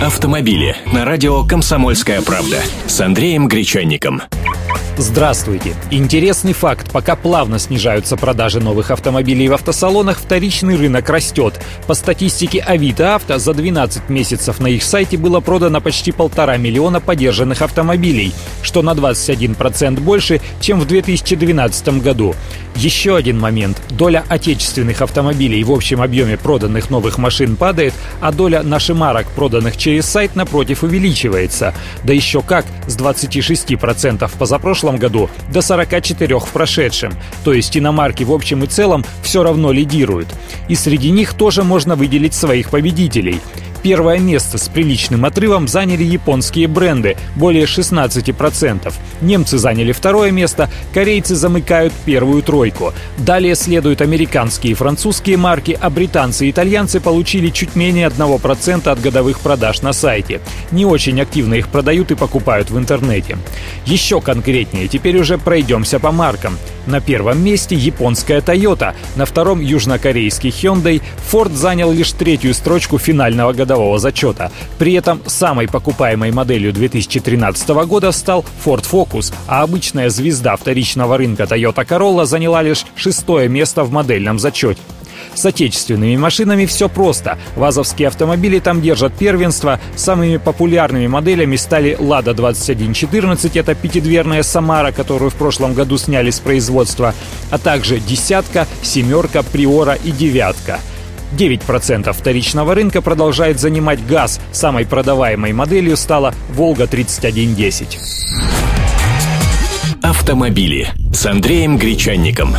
Автомобили на радио «Комсомольская правда» с Андреем Гречанником. Здравствуйте! Интересный факт. Пока плавно снижаются продажи новых автомобилей в автосалонах, вторичный рынок растет. По статистике Авито Авто за 12 месяцев на их сайте было продано почти полтора миллиона подержанных автомобилей, что на 21% больше, чем в 2012 году. Еще один момент. Доля отечественных автомобилей в общем объеме проданных новых машин падает, а доля нашемарок, проданных через сайт, напротив, увеличивается. Да еще как, с 26% позапрошлого прошлом году до 44 в прошедшем, то есть иномарки в общем и целом все равно лидируют. И среди них тоже можно выделить своих победителей – Первое место с приличным отрывом заняли японские бренды – более 16%. Немцы заняли второе место, корейцы замыкают первую тройку. Далее следуют американские и французские марки, а британцы и итальянцы получили чуть менее 1% от годовых продаж на сайте. Не очень активно их продают и покупают в интернете. Еще конкретнее, теперь уже пройдемся по маркам. На первом месте японская Toyota, на втором южнокорейский Hyundai, Ford занял лишь третью строчку финального годового зачета. При этом самой покупаемой моделью 2013 года стал Ford Focus, а обычная звезда вторичного рынка Toyota Corolla заняла лишь шестое место в модельном зачете. С отечественными машинами все просто. ВАЗовские автомобили там держат первенство. Самыми популярными моделями стали «Лада 2114», это пятидверная «Самара», которую в прошлом году сняли с производства, а также «Десятка», «Семерка», «Приора» и «Девятка». 9% вторичного рынка продолжает занимать газ. Самой продаваемой моделью стала «Волга-3110». Автомобили с Андреем Гречанником.